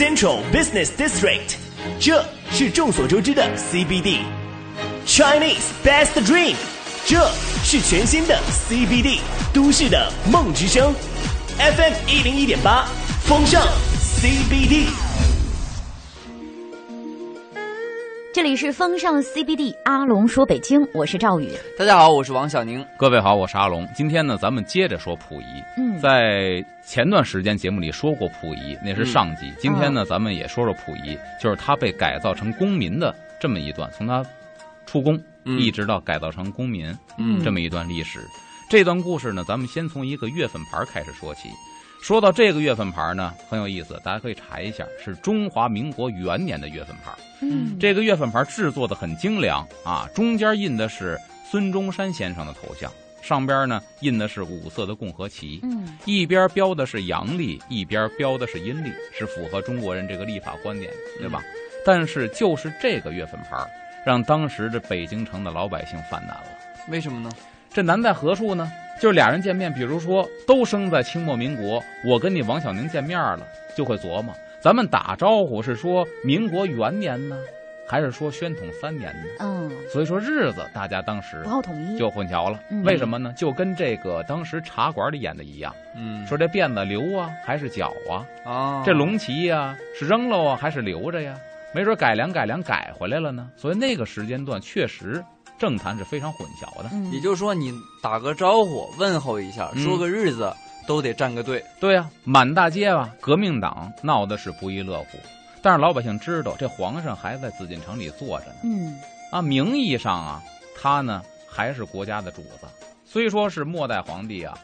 Central Business District，这是众所周知的 CBD。Chinese Best Dream，这是全新的 CBD 都市的梦之声。FM 一零一点八，风尚 CBD。这里是风尚 CBD，阿龙说北京，我是赵宇。大家好，我是王小宁。各位好，我是阿龙。今天呢，咱们接着说溥仪。嗯，在前段时间节目里说过溥仪，那是上集。今天呢，咱们也说说溥仪，就是他被改造成公民的这么一段，从他出宫一直到改造成公民，嗯这么一段历史。这段故事呢，咱们先从一个月份牌开始说起。说到这个月份牌呢，很有意思，大家可以查一下，是中华民国元年的月份牌。嗯，这个月份牌制作的很精良啊，中间印的是孙中山先生的头像，上边呢印的是五色的共和旗，嗯一边标的是阳历，一边标的是阴历，是符合中国人这个历法观点，对吧？但是就是这个月份牌，让当时的北京城的老百姓犯难了。为什么呢？这难在何处呢？就是俩人见面，比如说都生在清末民国，我跟你王小宁见面了，就会琢磨，咱们打招呼是说民国元年呢，还是说宣统三年呢？嗯，所以说日子大家当时不好统一。就混淆了。嗯为什么呢？就跟这个当时茶馆里演的一样，嗯说这辫子留啊还是绞啊，啊，这龙旗呀、是扔了啊还是留着呀？没准改良改良改回来了呢。所以那个时间段确实政坛是非常混淆的。嗯，也就是说，你打个招呼，问候一下，嗯说个日子，都得站个队。对呀、满大街吧，革命党闹的是不亦乐乎。但是老百姓知道，这皇上还在紫禁城里坐着呢。嗯啊，名义上啊，他呢还是国家的主子，虽说是末代皇帝啊，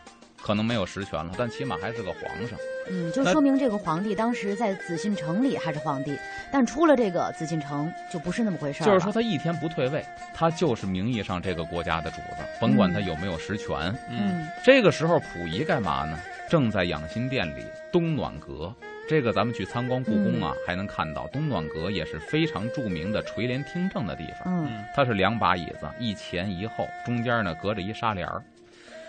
可能没有实权了，但起码还是个皇上。嗯，就说明这个皇帝当时在紫禁城里还是皇帝，但出了这个紫禁城就不是那么回事儿了。就是说，他一天不退位，他就是名义上这个国家的主子，甭管他有没有实权。嗯这个时候，溥仪干嘛呢？正在养心殿里东暖阁。这个咱们去参观故宫啊，还能看到东暖阁也是非常著名的垂帘听政的地方。嗯它是两把椅子，一前一后，中间呢隔着一纱帘儿。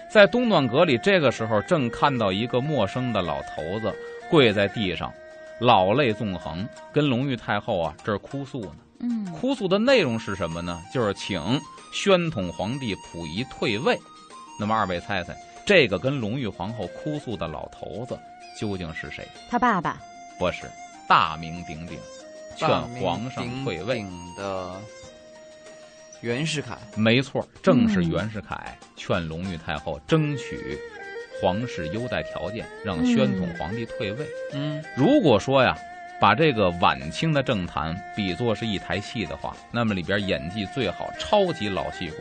在东暖阁里，这个时候正看到一个陌生的老头子跪在地上，老泪纵横，跟隆裕太后啊这儿哭诉呢。嗯哭诉的内容是什么呢？就是请宣统皇帝溥仪退位。那么二位猜猜，这个跟隆裕皇后哭诉的老头子究竟是谁？他爸爸。不是，大名鼎鼎，劝皇上退位。鼎的袁世凯。没错，正是嗯袁世凯劝隆裕太后争取皇室优待条件，让宣统皇帝退位。嗯如果说呀，把这个晚清的政坛比作是一台戏的话，那么里边演技最好、超级老戏骨，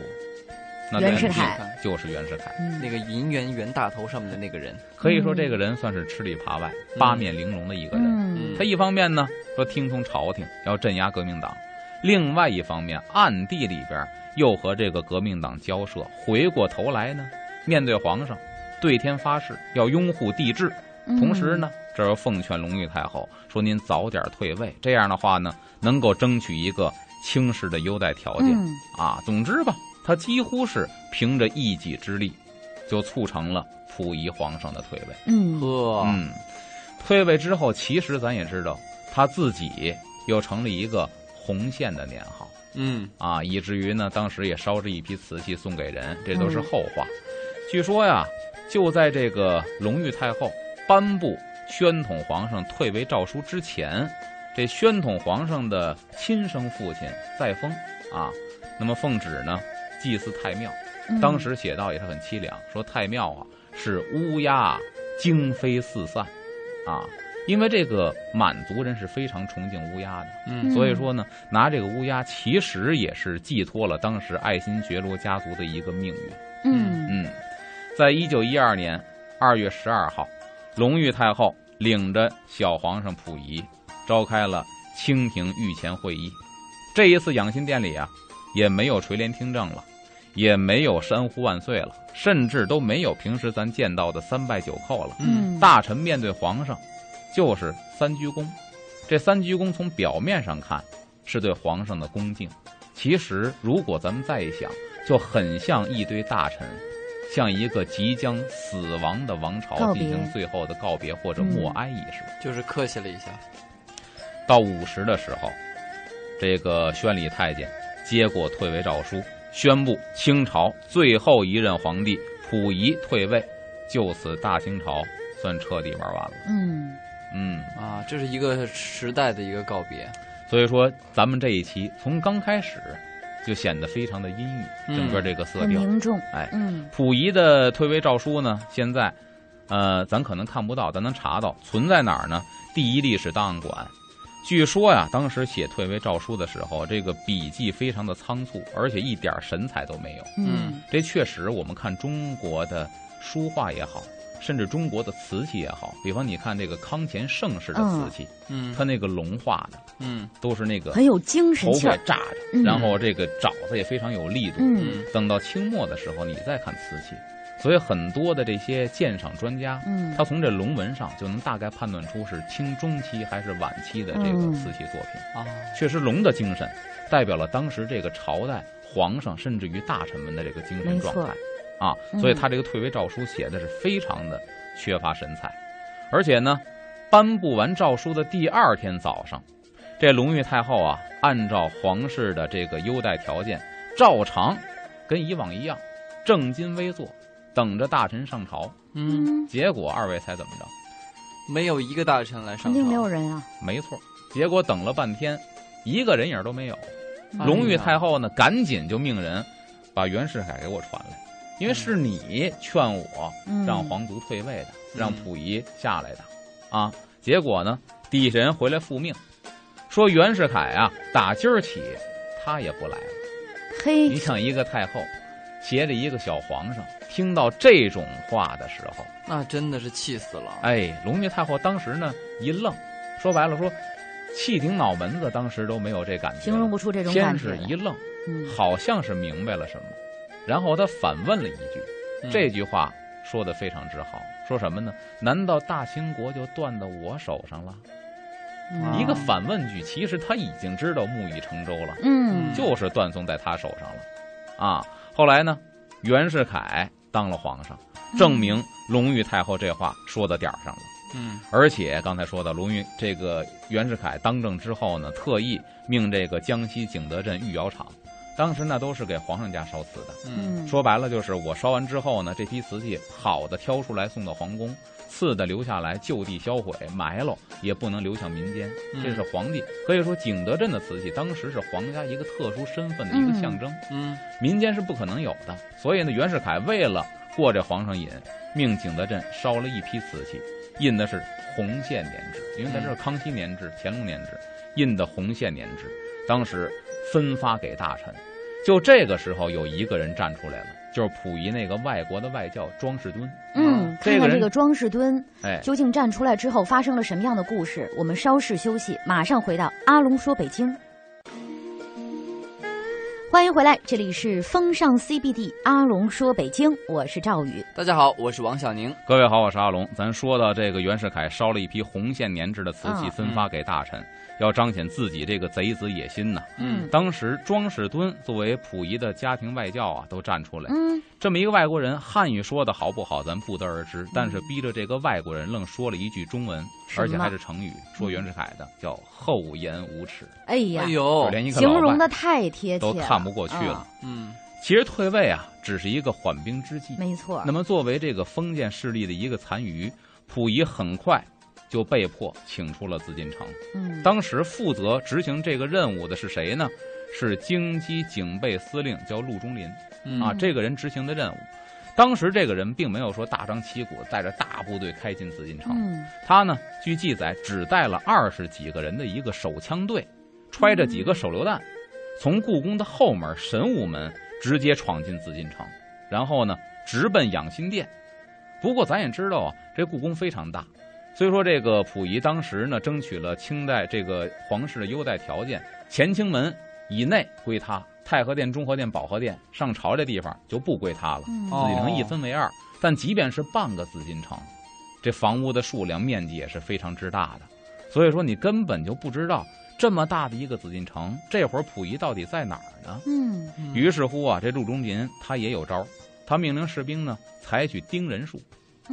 那袁世凯就是袁世凯。嗯那个银元袁大头上面的那个人。可以说，这个人算是吃里扒外、八面玲珑的一个人。嗯他一方面呢说听从朝廷要镇压革命党，另外一方面暗地里边又和这个革命党交涉，回过头来呢面对皇上对天发誓要拥护帝制，嗯。同时呢这又奉劝隆裕太后说您早点退位，这样的话呢能够争取一个清室的优待条件、嗯。啊。总之吧，他几乎是凭着一己之力就促成了溥仪皇上的退位。嗯。呵，嗯，退位之后，其实咱也知道，他自己又成了一个红线的年号嗯啊，以至于呢，当时也烧着一批瓷器送给人，这都是嗯后话。据说呀，就在这个隆裕太后颁布宣统皇上退位诏书之前，这宣统皇上的亲生父亲载沣啊，那么奉旨呢祭祀太庙。嗯当时写道也是很凄凉，说太庙啊是乌鸦惊飞四散，啊，因为这个满族人是非常崇敬乌鸦的，嗯所以说呢，拿这个乌鸦其实也是寄托了当时爱新觉罗家族的一个命运。嗯嗯，在一九一二年二月十二号，隆裕太后领着小皇上溥仪召开了清廷御前会议。这一次养心殿里啊，也没有垂帘听政了，也没有山呼万岁了，甚至都没有平时咱见到的三拜九叩了。嗯大臣面对皇上，就是三鞠躬。这三鞠躬从表面上看是对皇上的恭敬，其实如果咱们再一想，就很像一堆大臣向一个即将死亡的王朝进行最后的告别或者默哀仪式。就是客气了一下。到午时的时候，这个宣礼太监接过退位诏书，宣布清朝最后一任皇帝溥仪退位，就此大清朝算彻底玩完了。嗯，嗯，啊，这是一个时代的一个告别。所以说咱们这一期从刚开始就显得非常的阴郁，嗯整个这个色很调。凝重。哎，嗯溥仪的退位诏书呢，现在，呃，咱可能看不到，咱能查到，存在哪儿呢？第一历史档案馆。据说呀，当时写退位诏书的时候，这个笔迹非常的仓促，而且一点神采都没有。嗯这确实，我们看中国的书画也好，甚至中国的瓷器也好，比方你看这个康乾盛世的瓷器，嗯。它那个龙画的嗯。都是那个很有精神头气儿。发炸着，嗯。然后这个爪子也非常有力度。嗯。等到清末的时候，你再看瓷器，所以很多的这些鉴赏专家，嗯。他从这龙纹上就能大概判断出是清中期还是晚期的这个嗯。瓷器作品。啊，确实，龙的精神代表了当时这个朝代皇上甚至于大臣们的这个精神状态啊，嗯所以他这个退位诏书写的是非常的缺乏神采，而且呢，颁布完诏书的第二天早上，这隆裕太后啊，按照皇室的这个优待条件，照常跟以往一样正襟危坐，等着大臣上朝。嗯，结果二位猜怎么着？没有一个大臣来上朝，肯定没有人啊。没错，结果等了半天，一个人影都没有。隆裕太后呢，赶紧就命人把袁世凯给我传来，因为是你劝我嗯让皇族退位的，嗯让溥仪下来的，啊，结果呢，底下人回来复命，说袁世凯啊，打今儿起他也不来了。嘿你，想一个太后，携着一个小皇上，听到这种话的时候，那真的是气死了。哎，隆裕太后当时呢一愣，说白了说，气顶脑门子，当时都没有这感觉，形容不出这种感先觉来。是一愣，嗯好像是明白了什么，然后他反问了一句，嗯这句话说的非常之好，说什么呢？难道大清国就断到我手上了？嗯一个反问句，其实他已经知道木已成舟了，嗯就是断送在他手上了，啊。后来呢，袁世凯当了皇上，证明隆裕太后这话说到点儿上了。嗯而且刚才说的隆裕这个袁世凯当政之后呢，特意命这个江西景德镇御窑厂，当时那都是给皇上家烧瓷的。嗯嗯说白了就是我烧完之后呢，这批瓷器好的挑出来送到皇宫，次的留下来就地销毁埋了，也不能流向民间。嗯这是皇帝可以说景德镇的瓷器当时是皇家一个特殊身份的一个象征，嗯民间是不可能有的。所以呢，袁世凯为了过这皇上瘾，命景德镇烧了一批瓷器，印的是红线年制，因为在这是康熙年制、乾隆年制，印的红线年制，当时分发给大臣。就这个时候，有一个人站出来了，就是溥仪那个外国的外教庄士敦。嗯，这个看看这个庄士敦哎，究竟站出来之后发生了什么样的故事？我们稍事休息，马上回到阿龙说北京。欢迎回来，这里是风尚 CBD，阿龙说北京，我是赵宇。大家好，我是王小宁。各位好，我是阿龙。咱说到这个袁世凯烧了一批红线年制的瓷器，嗯分发给大臣，要彰显自己这个贼子野心呐。嗯当时庄士敦作为溥仪的家庭外教啊，都站出来。嗯这么一个外国人，汉语说的好不好，咱不得而知。但是逼着这个外国人愣说了一句中文，而且还是成语，说袁世凯的叫厚颜无耻，哎呀，哎呦，连一个形老外容的太贴切了，都看不过去了。啊嗯其实退位啊，只是一个缓兵之计。没错。那么，作为这个封建势力的一个残余，溥仪很快就被迫请出了紫禁城。嗯，当时负责执行这个任务的是谁呢？是京畿警备司令，叫陆中林嗯啊。这个人执行的任务，当时这个人并没有说大张旗鼓带着大部队开进紫禁城，嗯他呢，据记载只带了二十几个人的一个手枪队，揣着几个手榴弹，从故宫的后门神武门直接闯进紫禁城，然后呢，直奔养心殿。不过咱也知道啊，这故宫非常大，所以说这个溥仪当时呢，争取了清代这个皇室的优待条件，乾清门以内归他，太和殿、中和殿、保和殿上朝这地方就不归他了。紫禁城一分为二，但即便是半个紫禁城，这房屋的数量面积也是非常之大的，所以说你根本就不知道这么大的一个紫禁城，这会儿溥仪到底在哪儿呢？嗯嗯于是乎啊，这陆中林他也有招儿，他命令士兵呢采取盯人术。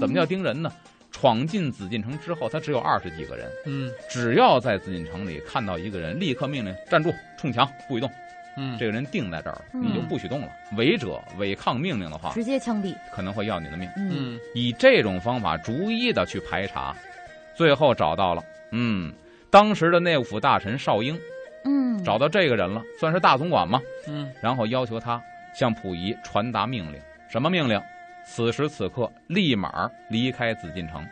怎么叫盯人呢？闯进紫禁城之后，他只有二十几个人，嗯只要在紫禁城里看到一个人，立刻命令站住，冲墙，不许动。嗯，这个人定在这儿，嗯你就不许动了。违者违抗命令的话，直接枪毙。可能会要你的命。嗯嗯以这种方法逐一的去排查，最后找到了，嗯，当时的内务府大臣邵英嗯，找到这个人了，算是大总管嘛。嗯然后要求他向溥仪传达命令，什么命令？此时此刻立马离开紫禁城。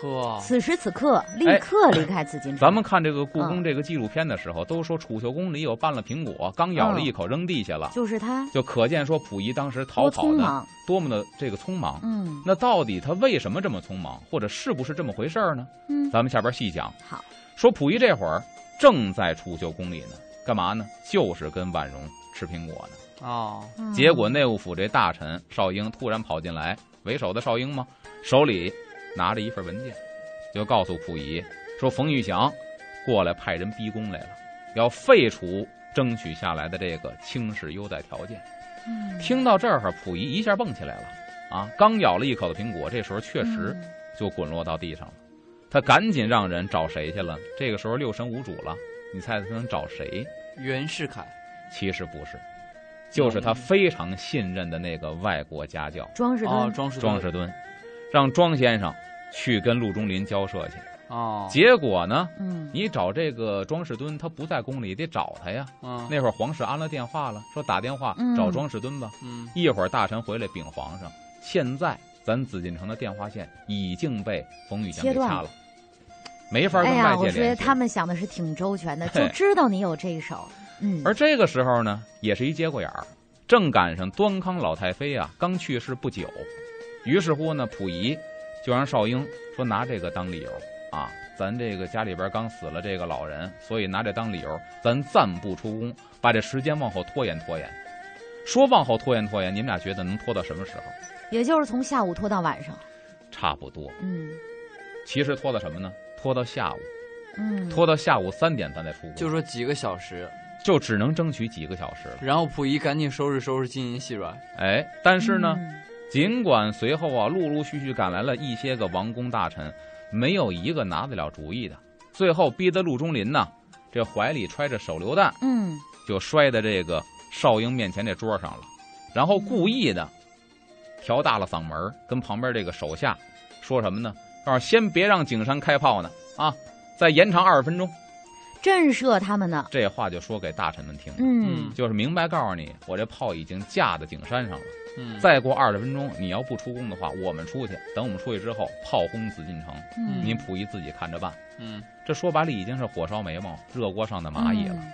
呵，此时此刻立哎刻离开紫禁城。咱们看这个故宫嗯这个纪录片的时候，都说储秀宫里有半了苹果，刚咬了嗯一口扔地下了，就是他就可见说溥仪当时逃跑的。多么的这个匆忙。嗯那到底他为什么这么匆忙，或者是不是这么回事儿呢？嗯，咱们下边细讲。好，说溥仪这会儿正在储秀宫里呢，干嘛呢？就是跟婉容吃苹果呢。哦，嗯结果内务府这大臣邵英突然跑进来，为首的邵英吗，手里拿着一份文件，就告诉溥仪说冯玉祥过来派人逼宫来了，要废除争取下来的这个轻视优待条件。嗯听到这儿，溥仪一下蹦起来了，啊，刚咬了一口的苹果，这时候确实嗯就滚落到地上了。他赶紧让人找谁去了？这个时候六神无主了，你猜他能找谁？袁世凯，其实不是，就是他非常信任的那个外国家教。庄士哦，敦，庄士庄士敦，让庄先生去跟陆中林交涉去。哦，结果呢，嗯。你找这个庄士敦，他不在宫里，得找他呀。嗯。那会儿皇室安了电话了，说打电话嗯。找庄士敦吧。嗯。一会儿大臣回来禀皇上，现在咱紫禁城的电话线已经被冯玉祥给切断了。掐了，没法跟哎呀，我觉得外界联系。他们想的是挺周全的，就知道你有这一手。嗯，而这个时候呢，也是一节骨眼儿，正赶上端康老太妃啊刚去世不久，于是乎呢，溥仪就让少英说拿这个当理由啊，咱这个家里边刚死了这个老人，所以拿这当理由，咱暂不出宫，把这时间往后拖延拖延。说往后拖延拖延，你们俩觉得能拖到什么时候？也就是从下午拖到晚上。差不多，嗯其实拖到什么呢？拖到下午，嗯，拖到下午三点咱再出宫，就说几个小时，就只能争取几个小时了。然后溥仪赶紧收拾收拾金银细软，哎，但是呢，嗯尽管随后啊陆陆续续赶来了一些个王公大臣，没有一个拿得了主意的。最后逼得陆中林呢，这怀里揣着手榴弹，嗯就摔在这个少英面前这桌上了，然后故意的调大了嗓门儿，跟旁边这个手下说什么呢？告诉先别让景山开炮呢，啊，再延长二十分钟。震慑他们呢。这话就说给大臣们听，嗯就是明白告诉你，我这炮已经架在景山上了。嗯，再过二十分钟，你要不出宫的话，我们出去。等我们出去之后，炮轰紫禁城，嗯，您溥仪自己看着办。嗯这说白了，已经是火烧眉毛、热锅上的蚂蚁了。嗯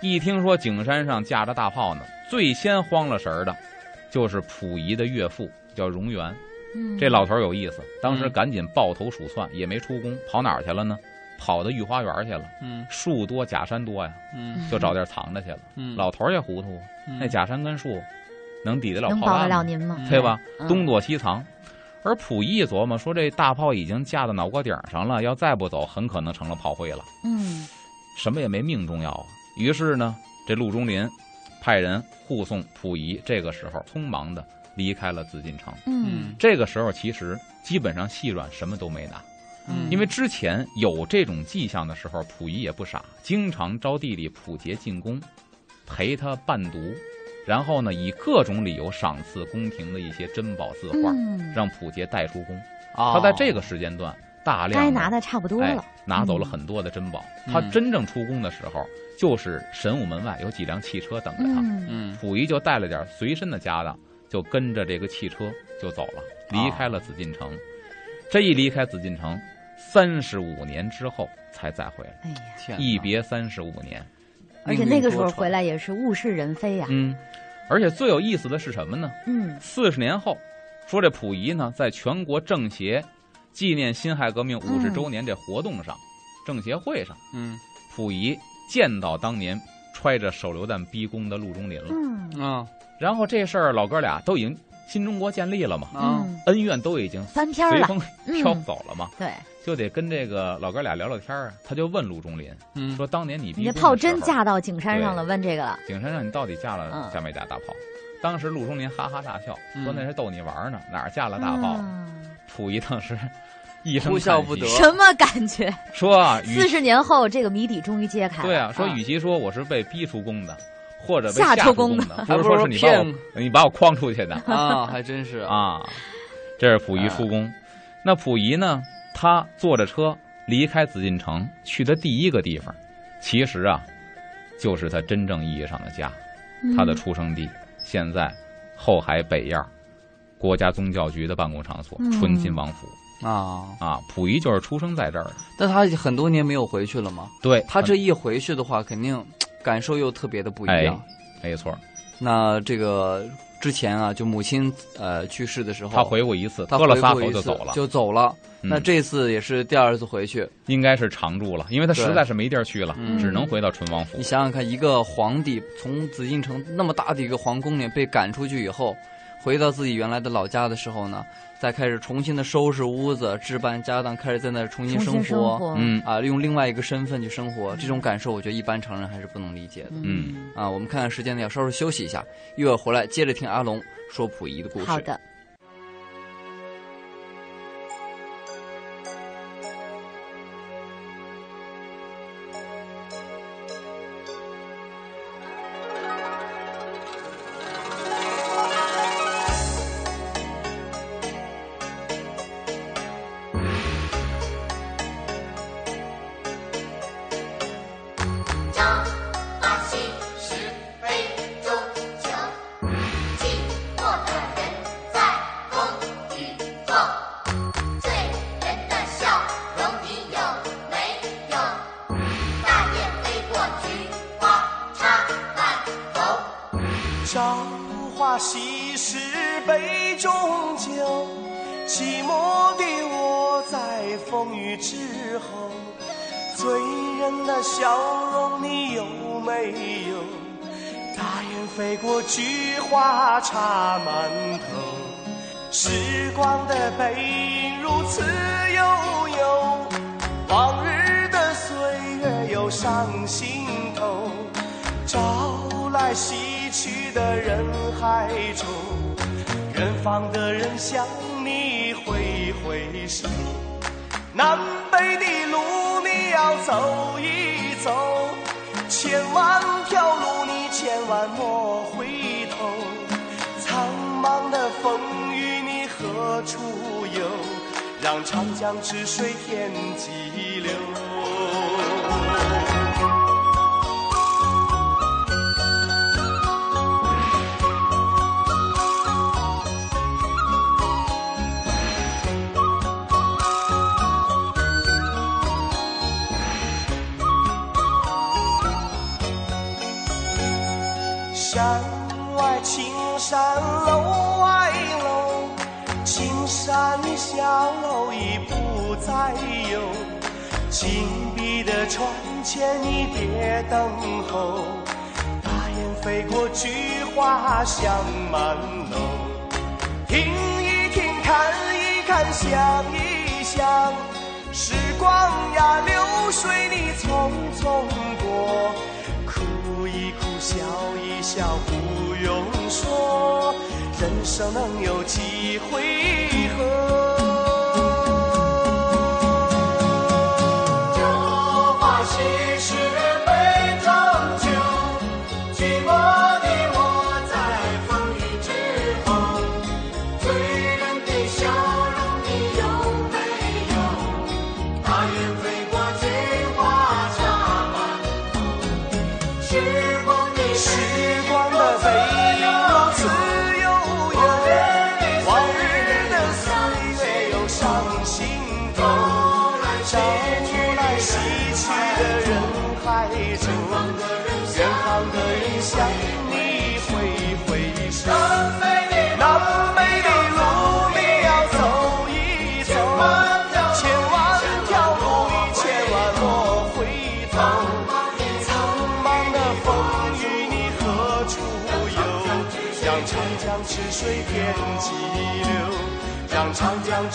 一听说景山上架着大炮呢，最先慌了神儿的，就是溥仪的岳父，叫荣源。嗯，这老头有意思，当时嗯赶紧抱头鼠窜，也没出宫，跑哪儿去了呢？跑到御花园去了。嗯树多假山多呀，嗯就找地儿藏着去了。嗯，老头儿也糊涂，嗯那假山跟树能抵得了能保得炮弹吗？了您吗？嗯对吧？嗯东躲西藏。而溥仪一琢磨说，这大炮已经架到脑瓜顶上了，要再不走，很可能成了炮灰了。嗯什么也没命重要啊。于是呢，这陆中林派人护送溥仪，这个时候匆忙的离开了紫禁城。嗯这个时候其实基本上细软什么都没拿，嗯因为之前有这种迹象的时候，溥仪也不傻，经常招弟弟溥杰进宫，陪他伴读，然后呢以各种理由赏赐宫廷的一些珍宝字画，嗯，让溥杰带出宫。哦他在这个时间段大量该拿的差不多哎了。拿走了很多的珍宝。他嗯真正出宫的时候，就是神武门外有几辆汽车等着他，溥仪就带了点随身的家当，就跟着这个汽车就走了，离开了紫禁城。这一离开紫禁城，三十五年之后才再回来，哎呀，一别三十五年。而且那个时候回来也是物是人非呀。嗯，而且最有意思的是什么呢？嗯。四十年后，说这溥仪呢，在全国政协纪念辛亥革命五十嗯周年这活动上，政协会上，嗯。溥仪见到当年揣着手榴弹逼宫的陆中林了。嗯。啊。然后这事儿老哥俩都已经新中国建立了嘛，啊嗯，恩怨都已经翻篇了。随风嗯飘走了嘛，对，就得跟这个老哥俩聊聊天啊。他就问陆中林嗯说：“当年你逼你这炮真架到景山上了，问这个了。景山上你到底架了嗯架没架大炮？”当时陆中林哈哈大笑，说：“嗯那是逗你玩呢，哪儿架了大炮？”嗯溥仪当时一声哭笑不得什么感觉？说啊，四十年后，这个谜底终于揭开了。对啊，说啊与其说我是被逼出宫的，或者被吓吓出出宫的还，不如说是你把我你把我诓出去的啊，还真是啊，啊。这是溥仪出宫，那溥仪呢？他坐着车离开紫禁城，去的第一个地方，其实啊，就是他真正意义上的家，他的出生地，现在后海北院国家宗教局的办公场所嗯纯亲王府啊，啊。溥仪就是出生在这儿的，但他很多年没有回去了嘛，对他这一回去的话，肯定感受又特别的不一样。没错，那这个之前啊，就母亲呃去世的时候，他回过一次，他喝了仨回过一次口就走了，就走了。嗯那这次也是第二次回去，应该是常住了，因为他实在是没地儿去了，嗯只能回到淳王府你。想想看，一个皇帝从紫禁城那么大的一个皇宫里被赶出去以后，回到自己原来的老家的时候呢，再开始重新的收拾屋子、置办家当，开始在那重新生活。嗯啊，用另外一个身份去生活，这种感受，我觉得一般常人还是不能理解的。嗯啊，我们看看时间呢，要稍稍休息一下，一会儿回来接着听阿龙说溥仪的故事。好的。在西去的人海中，远方的人向你挥挥手。南北的路你要走一走，千万条路你千万莫回头。苍茫的风雨你何处有？让长江之水天际流。再有。紧闭的窗前你别等候，大雁飞过，菊花香满楼。听一听，看一看，想一想，时光呀，流水你匆匆过，哭一哭，笑一笑，不用说，人生能有几回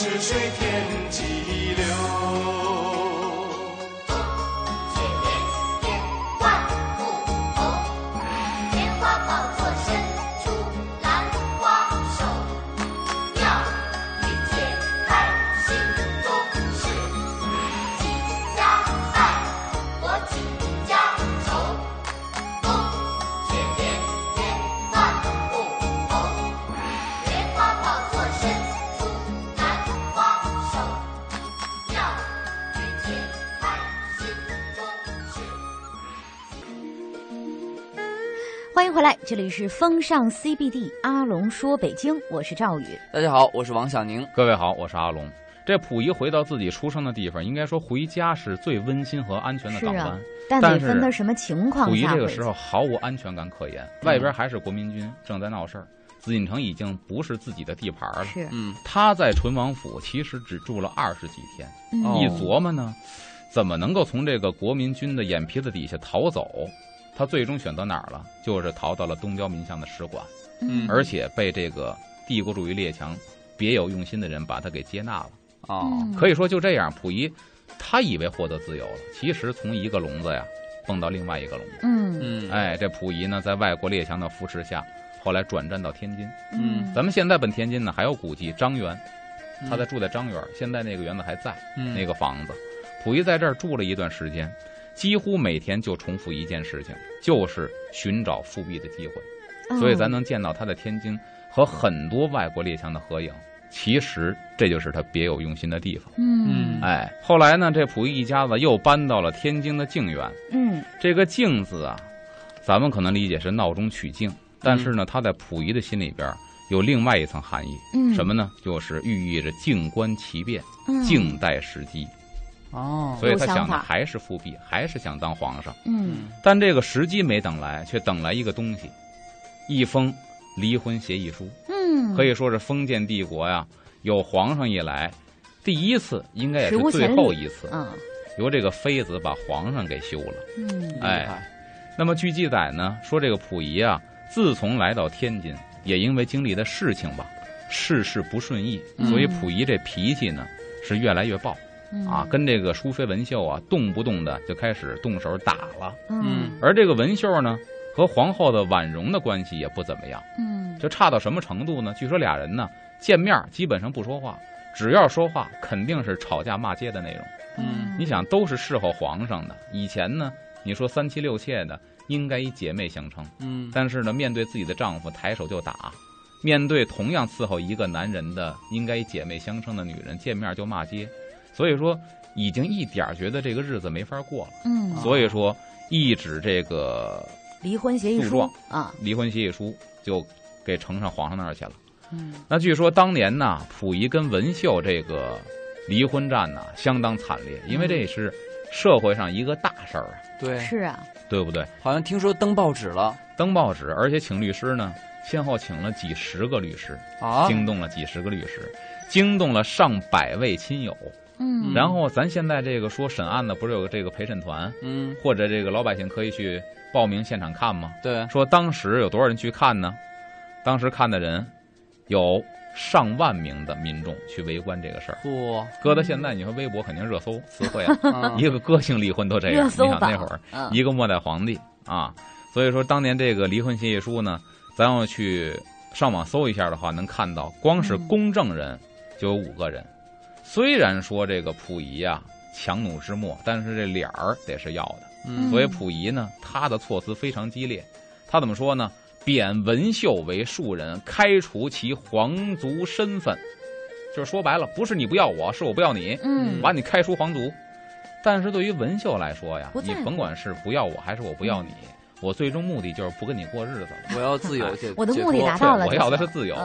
长江之水天际流。这里是风尚 CBD，阿龙说北京，我是赵宇。大家好，我是王小宁。各位好，我是阿龙。这溥仪回到自己出生的地方，应该说回家是最温馨和安全的港湾。，但但是得分他什么情况溥仪这个时候毫无安全感可言，外边还是国民军正在闹事儿，紫禁城已经不是自己的地盘了。是，嗯，他在淳王府其实只住了二十几天，嗯哦一琢磨呢，怎么能够从这个国民军的眼皮子底下逃走？他最终选择哪儿了？就是逃到了东交民巷的使馆，嗯而且被这个帝国主义列强别有用心的人把他给接纳了。哦，嗯可以说就这样，溥仪他以为获得自由了，其实从一个笼子呀蹦到另外一个笼子。嗯嗯，哎，这溥仪呢，在外国列强的扶持下，后来转战到天津。嗯咱们现在本天津呢，还有古迹张园，嗯他在住在张园，现在那个园子还在，嗯那个房子。溥仪在这儿住了一段时间，几乎每天就重复一件事情，就是寻找复辟的机会。嗯所以咱能见到他在天津和很多外国列强的合影。其实这就是他别有用心的地方。嗯哎，后来呢，这溥仪一家子又搬到了天津的静园。嗯这个“静”字啊，咱们可能理解是闹中取静，但是呢，他在溥仪的心里边有另外一层含义，嗯，什么呢？就是寓意着静观其变，嗯静待时机。哦，所以他想的还是复辟，还是想当皇上。嗯。但这个时机没等来，却等来一个东西，一封离婚协议书，嗯，可以说是封建帝国呀，有皇上以来第一次，应该也是最后一次，嗯由这个妃子把皇上给休了。嗯。哎，那么据记载呢，说这个溥仪啊，自从来到天津，也因为经历的事情吧，事事不顺意，嗯所以溥仪这脾气呢是越来越暴嗯啊，跟这个淑妃文秀啊，动不动的就开始动手打了。嗯而这个文秀呢，和皇后的婉容的关系也不怎么样，嗯就差到什么程度呢？据说俩人呢见面基本上不说话，只要说话肯定是吵架骂街的内容。嗯你想，都是侍候皇上的，以前呢，你说三妻六妾的，应该以姐妹相称，嗯，但是呢，面对自己的丈夫抬手就打，面对同样伺候一个男人的，应该以姐妹相称的女人，见面就骂街，所以说已经一点儿觉得这个日子没法过了，嗯，所以说一纸这个离婚协议书啊，离婚协议书就给呈上皇上那儿去了。嗯那据说当年呢，溥仪跟文秀这个离婚战呢相当惨烈，因为这是社会上一个大事儿啊，对，是啊，对不对？好像听说登报纸了登报纸，而且请律师呢，先后请了几十个律师，啊，惊动了几十个律师，惊动了上百位亲友。嗯然后咱现在这个说审案的，不是有个这个陪审团，嗯，或者这个老百姓可以去报名现场看吗？对，说当时有多少人去看呢？当时看的人有上万名的民众去围观这个事儿。嚯，搁到现在，你说微博肯定热搜词汇啊，嗯一个个性离婚都这样。你热搜榜想那会儿嗯一个末代皇帝啊，所以说当年这个离婚协议书呢，咱要去上网搜一下的话，能看到光是嗯公证人就有五个人。虽然说这个溥仪啊强弩之末，但是这脸儿得是要的。嗯所以溥仪呢，他的措辞非常激烈。他怎么说呢？贬文秀为庶人，开除其皇族身份，就是说白了，不是你不要我，是我不要你，嗯把你开除皇族。但是对于文秀来说呀你甭管是不要我还是我不要你，我最终目的就是不跟你过日子了。我要自由解，我的目的达到了我要的是自由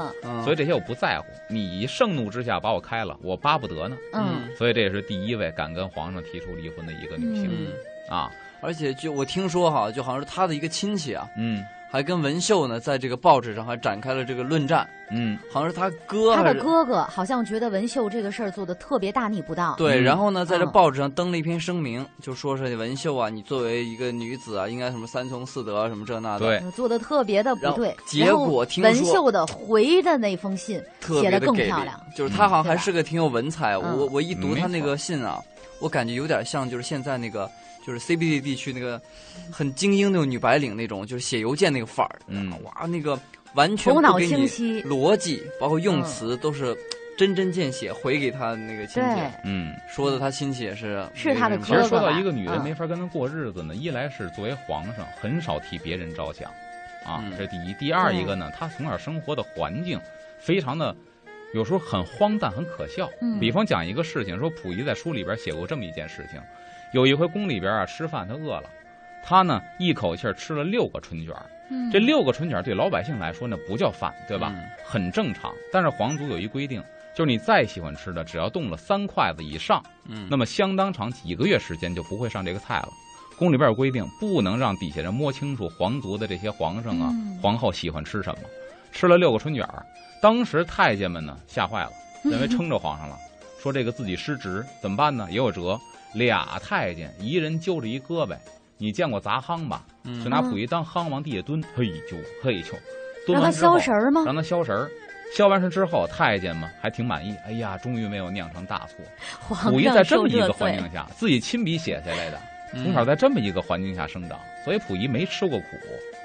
所以这些我不在乎。你盛怒之下把我开了，我巴不得呢。嗯所以这也是第一位敢跟皇上提出离婚的一个女性、嗯，啊。而且就我听说哈，就好像是他的一个亲戚啊，嗯还跟文秀呢，在这个报纸上还展开了这个论战，嗯，好像是他哥他的哥哥好像觉得文秀这个事儿做的特别大逆不道，对，嗯。然后呢，在这嗯。报纸上登了一篇声明，就说是文秀啊，你作为一个女子啊，应该什么三从四德什么这那的，做的特别的不对。结果听说文秀的回的那封信写的更漂亮，就是他好像还是个挺有文采。嗯。我我一读他那个信啊，我感觉有点像就是现在那个就是 CBD 地区那个很精英那种女白领那种，就是写邮件那个范儿。嗯。哇，那个完全头清晰逻辑，包括用嗯词都是针针见血回给他那个亲戚，嗯。说的他亲戚也是是他的其实说到一个女人嗯。没法跟他过日子呢，一来是作为皇上很少替别人着想，啊嗯，这是第一；第二一个呢，他从小生活的环境非常的，有时候很荒诞、很可笑。嗯。比方讲一个事情，说溥仪在书里边写过这么一件事情：有一回宫里边啊吃饭，他饿了，他呢一口气吃了六个春卷儿。嗯这六个春卷对老百姓来说那不叫饭，对吧？嗯很正常。但是皇族有一规定，就是你再喜欢吃的，只要动了三筷子以上，嗯，那么相当长几个月时间就不会上这个菜了。宫里边有规定，不能让底下人摸清楚皇族的这些皇上啊、嗯皇后喜欢吃什么。吃了六个春卷儿，当时太监们呢吓坏了，认为 撑着皇上了，说这个自己失职怎么办呢？也有辙，俩太监一人揪着一胳膊，你见过砸夯吧？嗯就拿溥仪当夯往地下蹲，嘿啾嘿啾，蹲让他完之后消食儿吗？让他消食儿。消完食之后，太监嘛还挺满意。哎呀，终于没有酿成大错。溥仪在这么一个，环境下，自己亲笔写下来的，嗯从小在这么一个环境下生长，所以溥仪没吃过苦，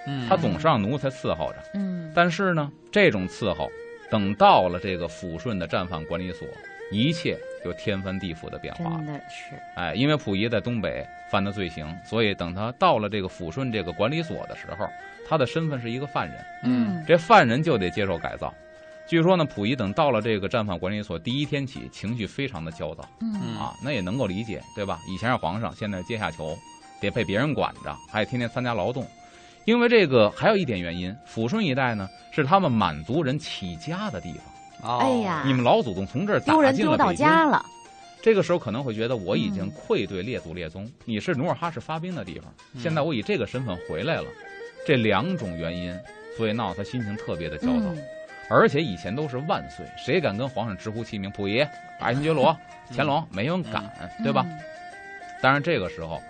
嗯他总是让奴才伺候着。嗯，但是呢，这种伺候，等到了这个抚顺的战犯管理所，一切就天翻地覆的变化了真。的是，哎，因为溥仪在东北犯的罪行，所以等他到了这个抚顺这个管理所的时候，他的身份是一个犯人。嗯这犯人就得接受改造。据说呢，溥仪等到了这个战犯管理所第一天起，情绪非常的焦躁嗯嗯啊，那也能够理解，对吧？以前是皇上，现在是阶下囚，得被别人管着，还得天天参加劳动。因为这个还有一点原因，抚顺一带呢是他们满族人起家的地方，哦哎呀你们老祖宗从这儿丢打人丢到。家了，这个时候可能会觉得我已经嗯愧对列祖列宗，你是努尔哈赤发兵的地方，嗯现在我以这个身份回来了，这两种原因，所以闹他心情特别的焦躁。嗯而且以前都是万岁，谁敢跟皇上直呼其名？溥仪、爱新觉罗、乾隆，没人敢，对吧？嗯当然这个时候，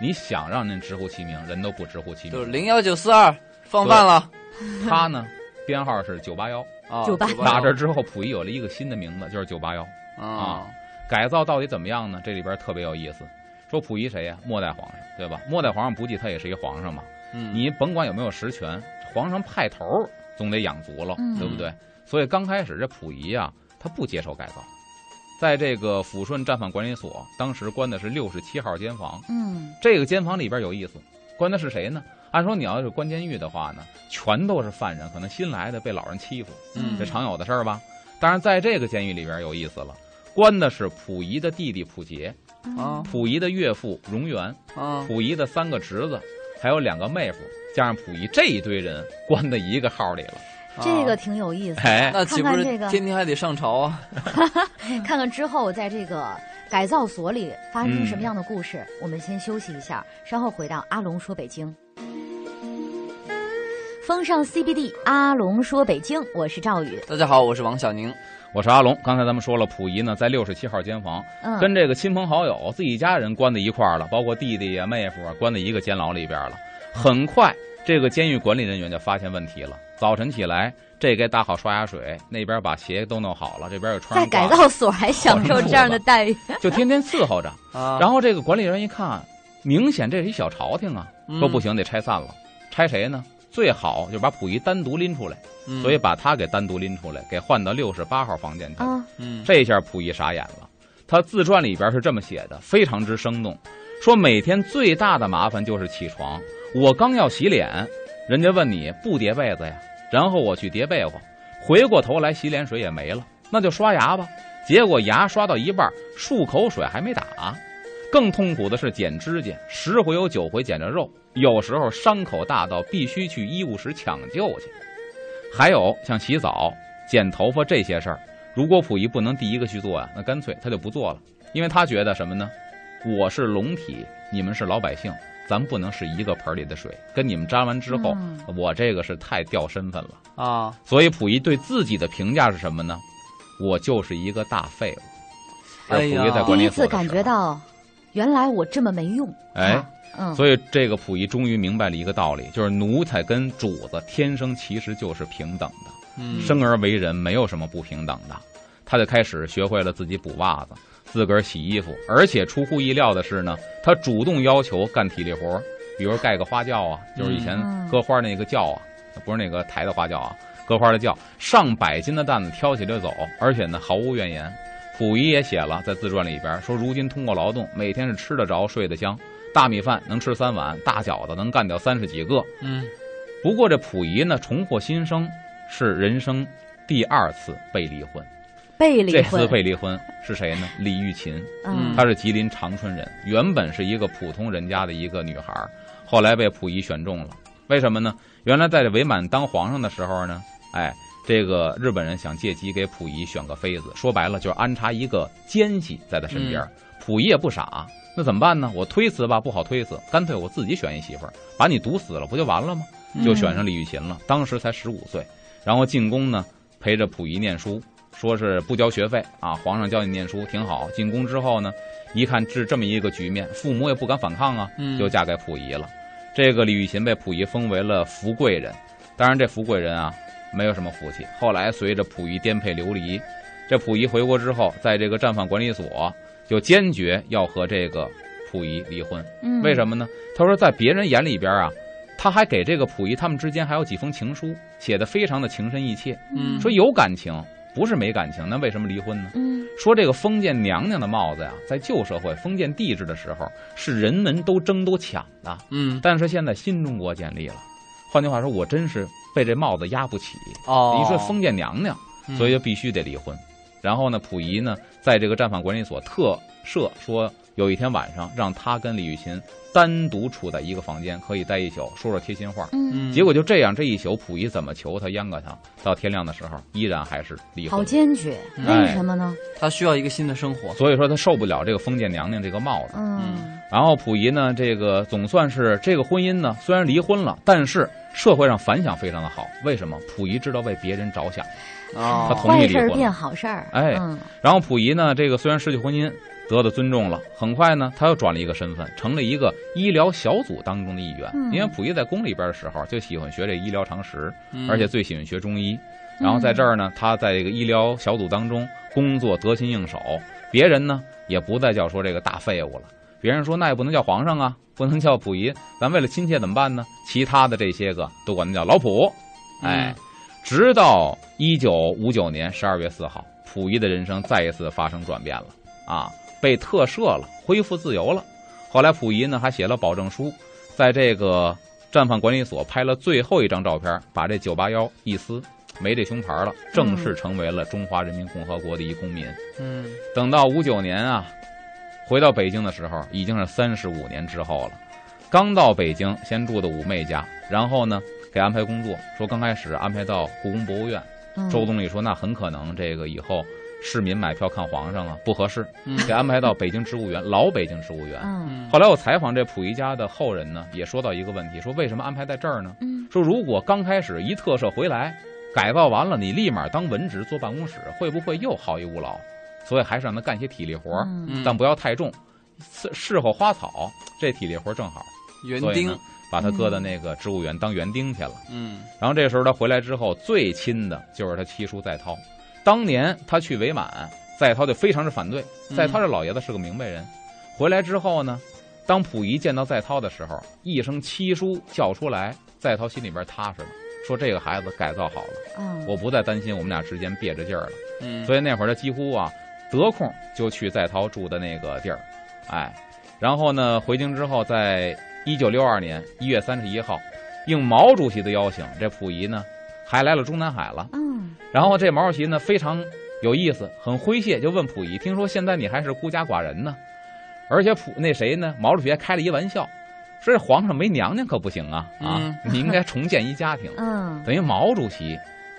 你想让人直呼其名，人都不直呼其名。就是零幺九四二放饭了他呢，编号是九八幺。啊，981打这之后，溥仪有了一个新的名字，就是九八幺。啊，改造到底怎么样呢？这里边特别有意思。说溥仪谁呀？末代皇上，对吧？末代皇上不计，他也是一皇上嘛。嗯你甭管有没有实权，皇上派头总得养足了，嗯对不对？所以刚开始这溥仪啊，他不接受改造，在这个抚顺战犯管理所，当时关的是六十七号监房。嗯这个监房里边有意思，关的是谁呢？按说你要是关监狱的话呢，全都是犯人，可能新来的被老人欺负，嗯这常有的事儿吧。当然，在这个监狱里边有意思了，关的是溥仪的弟弟溥杰、啊溥仪的岳父荣源、啊溥仪的三个侄子，还有两个妹夫，加上溥仪这一堆人关在一个号里了。这个挺有意思的。哎，那岂不是看看这个天天还得上朝啊？看看之后在这个改造所里发生什么样的故事。我们先休息一下，稍后回到阿龙说北京。风尚 CBD，阿龙说北京，我是赵宇。大家好，我是王小宁。我是阿龙。刚才咱们说了，溥仪呢在六十七号监房，嗯，跟这个亲朋好友、自己家人关在一块儿了，包括弟弟呀、妹夫啊，关在一个监牢里边了。很快，这个监狱管理人员就发现问题了。早晨起来，这该打好刷牙水，那边把鞋都弄好了，这边又穿在改造所还享受这样的待遇。就天天伺候着。啊，然后这个管理人员一看，明显这是一小朝廷啊，嗯说不，行，得拆散了。拆谁呢？最好就把溥仪单独拎出来，嗯所以把他给单独拎出来，给换到六十八号房间去了。啊，嗯这下溥仪傻眼了，他自传里边是这么写的，非常之生动，说每天最大的麻烦就是起床，我刚要洗脸，人家问你不叠被子呀，然后我去叠被窝，回过头来洗脸水也没了，那就刷牙吧，结果牙刷到一半，漱口水还没打。更痛苦的是剪指甲，十回有九回剪着肉，有时候伤口大到必须去医务室抢救去。还有像洗澡、剪头发这些事儿，如果溥仪不能第一个去做呀、那干脆他就不做了，因为他觉得什么呢？我是龙体，你们是老百姓，咱不能是一个盆里的水。跟你们沾完之后，嗯我这个是太掉身份了。啊，所以溥仪对自己的评价是什么呢？我就是一个大废物。这哎呀是溥仪在第一次感，觉到，原来我这么没用。哎啊，嗯，所以这个溥仪终于明白了一个道理，就是奴才跟主子天生其实就是平等的。嗯，生而为人没有什么不平等的。他就开始学会了自己补袜子，自个儿洗衣服，而且出乎意料的是呢，他主动要求干体力活，比如盖个花轿啊，就是以前嗯搁花那个轿啊，不是那个抬的花轿啊，搁花的轿，上百斤的担子挑起就走，而且呢毫无怨言。溥仪也写了在自传里边说，如今通过劳动，每天是吃得着睡得香，大米饭能吃三碗，大饺子能干掉三十几个。嗯不过这溥仪呢，重获新生是人生第二次被离婚。被离这次，被离婚是谁呢？李玉琴，嗯，她是吉林长春人，原本是一个普通人家的一个女孩，后来被溥仪选中了。为什么呢？原来在这伪满当皇上的时候呢，哎，这个日本人想借机给溥仪选个妃子，说白了就是安插一个奸细在他身边儿。溥仪也不傻，那怎么办呢？我推辞吧，不好推辞，干脆我自己选一媳妇儿，把你毒死了，不就完了吗？就选上李玉琴了，当时才十五岁，然后进宫呢，陪着溥仪念书，说是不交学费啊，皇上教你念书挺好。进宫之后呢，一看是这么一个局面，父母也不敢反抗啊，嗯就嫁给溥仪了。这个李玉琴被溥仪封为了福贵人，当然这福贵人啊没有什么福气。后来随着溥仪颠沛流离，这溥仪回国之后，在这个战犯管理所就坚决要和这个溥仪离婚。嗯为什么呢？他说在别人眼里边啊，他还给这个溥仪他们之间还有几封情书，写的非常的情深意切，嗯说有感情，不是没感情，那为什么离婚呢？嗯说这个封建娘娘的帽子呀，在旧社会封建帝制的时候，是人们都争都抢的，嗯但是现在新中国建立了，换句话说，我真是被这帽子压不起。哦，你说封建娘娘，嗯所以就必须得离婚。然后呢，溥仪呢，在这个战犯管理所特设说，有一天晚上让他跟李玉琴单独处在一个房间，可以待一宿，说说贴心话。嗯，嗯结果就这样，这一宿溥仪怎么求他、阉割他，到天亮的时候，依然还是离婚好。坚决，哎为什么呢？他需要一个新的生活。所以说他受不了这个封建娘娘这个帽子。嗯然后溥仪呢，这个总算是这个婚姻呢，虽然离婚了，但是社会上反响非常的好。为什么？溥仪知道为别人着想。啊他同意坏事变好事儿，哎嗯然后溥仪呢，这个虽然失去婚姻，得到尊重了，很快呢，他又转了一个身份，成了一个医疗小组当中的一员。嗯因为溥仪在宫里边的时候就喜欢学这医疗常识，嗯而且最喜欢学中医。然后在这儿呢，他在这个医疗小组当中工作得心应手，别人呢也不再叫说这个大废物了。别人说那也不能叫皇上啊，不能叫溥仪，咱为了亲切怎么办呢？其他的这些个都管他叫老溥。哎，直到一九五九年十二月四号，溥仪的人生再一次发生转变了啊，被特赦了，恢复自由了。后来溥仪呢还写了保证书，在这个战犯管理所拍了最后一张照片，把这九八幺一撕，没这胸牌了，正式成为了中华人民共和国的一公民。嗯等到五九年啊，回到北京的时候，已经是三十五年之后了。刚到北京，先住的五妹家，然后呢给安排工作，说刚开始安排到故宫博物院。嗯周总理说那很可能这个以后市民买票看皇上啊不合适，嗯给安排到北京植物园，老北京植物园。后来我采访这溥仪家的后人呢，也说到一个问题，说为什么安排在这儿呢？嗯说如果刚开始一特赦回来，改造完了，你立马当文职坐办公室，会不会又好逸恶劳？所以还是让他干些体力活但不要太重。伺伺候花草这体力活正好，园丁把他搁到那个植物园当园丁去了。嗯然后这时候他回来之后，最亲的就是他七叔在涛。当年他去伪满，在涛就非常是反对。嗯在涛这老爷子是个明白人，回来之后呢，当溥仪见到在涛的时候，一声七叔叫出来，在涛心里边踏实了，说这个孩子改造好了，嗯，我不再担心我们俩之间憋着劲儿了。嗯，所以那会儿他几乎啊得空就去在涛住的那个地儿，哎，然后呢回京之后，在一九六二年一月三十一号，应毛主席的邀请，这溥仪呢还来了中南海了。嗯然后这毛主席呢非常有意思，很诙谐，就问溥仪：“听说现在你还是孤家寡人呢？而且溥那谁呢？毛主席还开了一玩笑，说这皇上没娘娘可不行啊啊！嗯你应该重建一家庭。嗯，等于毛主席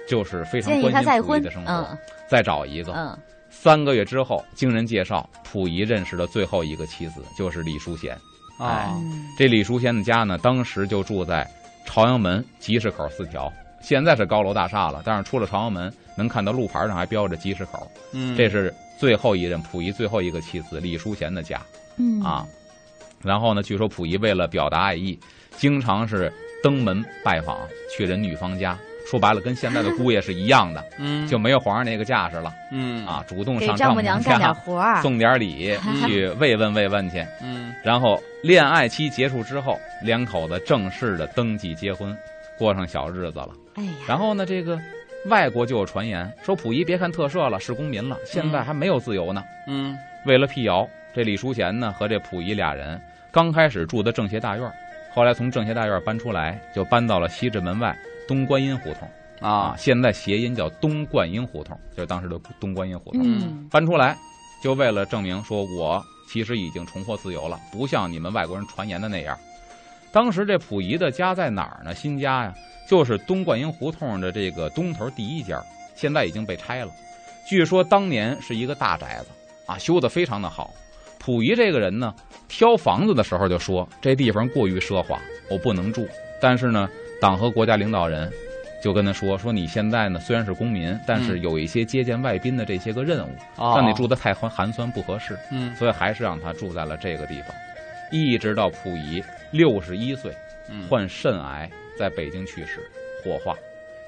就是非常关心溥仪他的生，活，嗯再找一个。嗯三个月之后，经人介绍，溥仪认识的最后一个妻子就是李淑贤。啊，嗯这李淑贤的家呢，当时就住在朝阳门集市口四条，现在是高楼大厦了，但是出了朝阳门，能看到路牌上还标着集市口。嗯，这是最后一任溥仪最后一个妻子李淑贤的家嗯啊。然后呢，据说溥仪为了表达爱意，经常是登门拜访，去人女方家。说白了，跟现在的姑爷是一样的，嗯就没有皇上那个架势了嗯啊，主动上丈母娘干点家活儿，送点礼，去慰问慰问去。嗯然后恋爱期结束之后，两口子正式的登记结婚，过上小日子了。哎呀，然后呢，这个外国就有传言说，溥仪别看特赦了，是公民了，现在还没有自由呢。嗯为了辟谣，这李淑贤呢和这溥仪俩人刚开始住的政协大院，后来从政协大院搬出来，就搬到了西直门外东观音胡同。啊，现在谐音叫东观音胡同，就是当时的东观音胡同。嗯搬出来，就为了证明说我其实已经重获自由了，不像你们外国人传言的那样。当时这溥仪的家在哪儿呢？新家呀，就是东冠英胡同的这个东头第一家，现在已经被拆了。据说当年是一个大宅子啊，修得非常的好。溥仪这个人呢，挑房子的时候就说这地方过于奢华，我不能住。但是呢，党和国家领导人就跟他说说你现在呢虽然是公民，但是嗯有一些接见外宾的这些个任务，哦让你住的太寒寒酸不合适，嗯所以还是让他住在了这个地方，一直到溥仪六十一岁嗯。患肾癌，在北京去世，火化。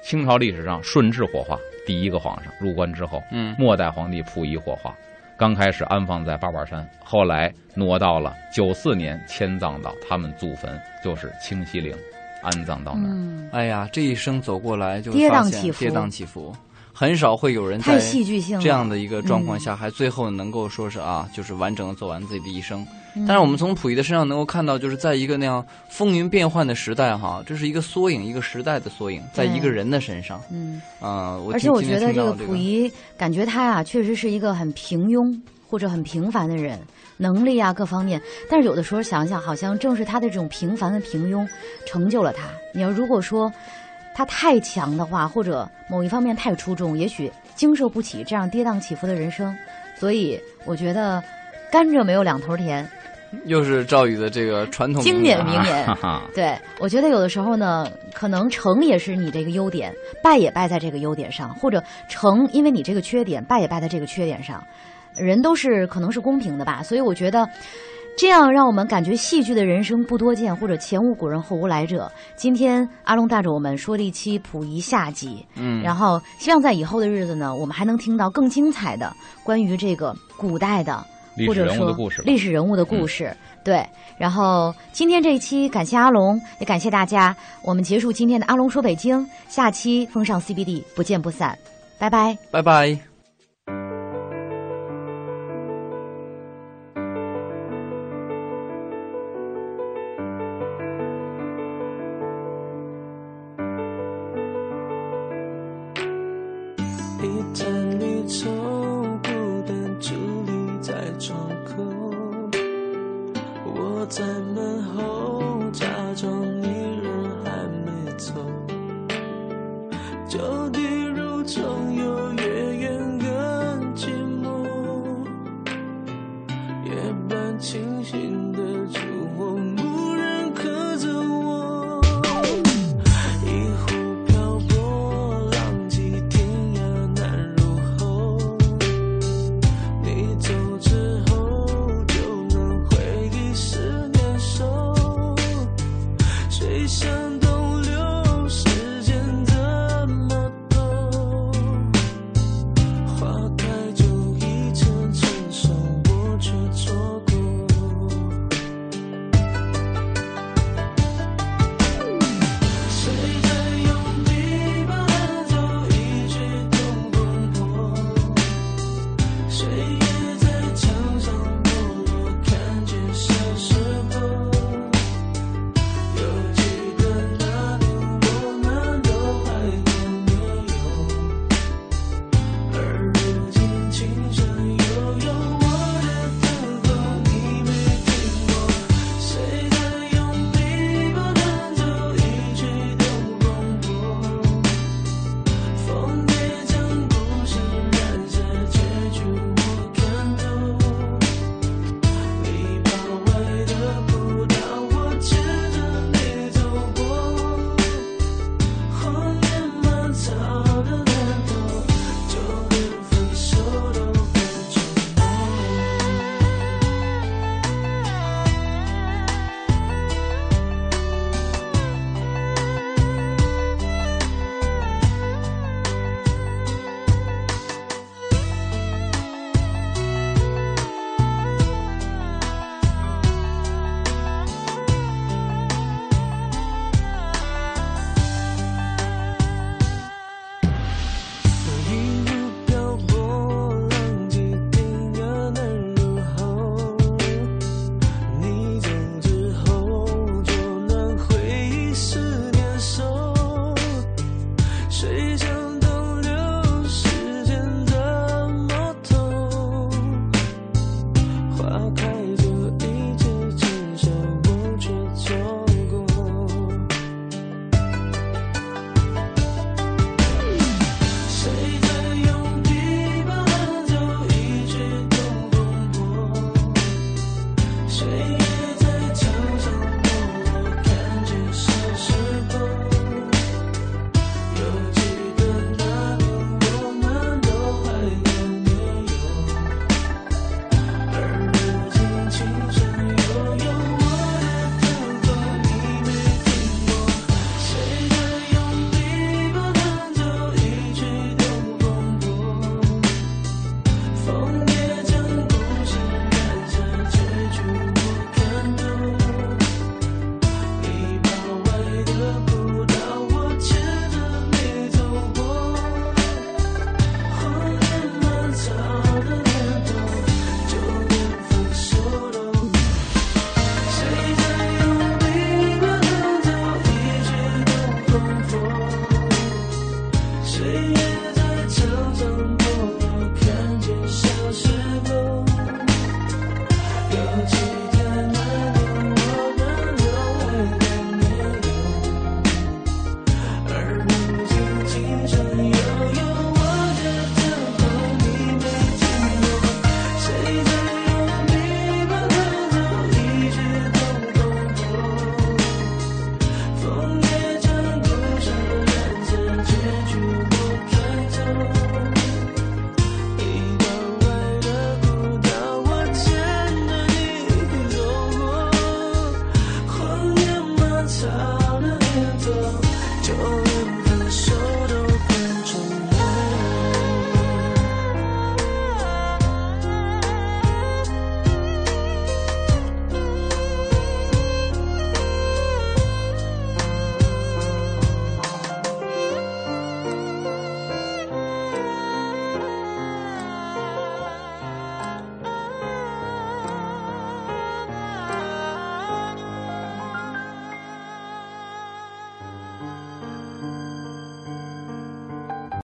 清朝历史上顺治火化，第一个皇上入关之后，嗯。末代皇帝溥仪火化，刚开始安放在八宝山，后来挪到了九四年迁葬到他们祖坟，就是清西陵，安葬到那儿。嗯，哎呀，这一生走过来就跌宕起伏。跌宕起伏，很少会有人太在戏剧性。这样的一个状况嗯下，还最后能够说是啊，就是完整的走完自己的一生。嗯，但是我们从溥仪的身上能够看到，就是在一个那样风云变幻的时代，哈，这是一个缩影，一个时代的缩影，在一个人的身上。嗯，啊，我而且我觉得这个溥仪，感觉他呀，确实是一个很平庸或者很平凡的人，能力啊各方面。但是有的时候想想，好像正是他的这种平凡的平庸，成就了他。你要如果说他太强的话，或者某一方面太出众，也许经受不起这样跌宕起伏的人生。所以我觉得，甘蔗没有两头甜，又是赵宇的这个传统经典名啊言 对，我觉得有的时候呢，可能成也是你这个优点，败也败在这个优点上，或者成因为你这个缺点，败也败在这个缺点上。人都是可能是公平的吧，所以我觉得。这样让我们感觉戏剧的人生不多见，或者前无古人后无来者。今天阿龙带着我们说了一期溥仪下集，嗯，然后希望在以后的日子呢，我们还能听到更精彩的关于这个古代的历史或者说人物的故事。历史人物的故事。对，然后今天这一期感谢阿龙，也感谢大家。我们结束今天的阿龙说北京，下期风尚 CBD 不见不散，拜拜。拜拜。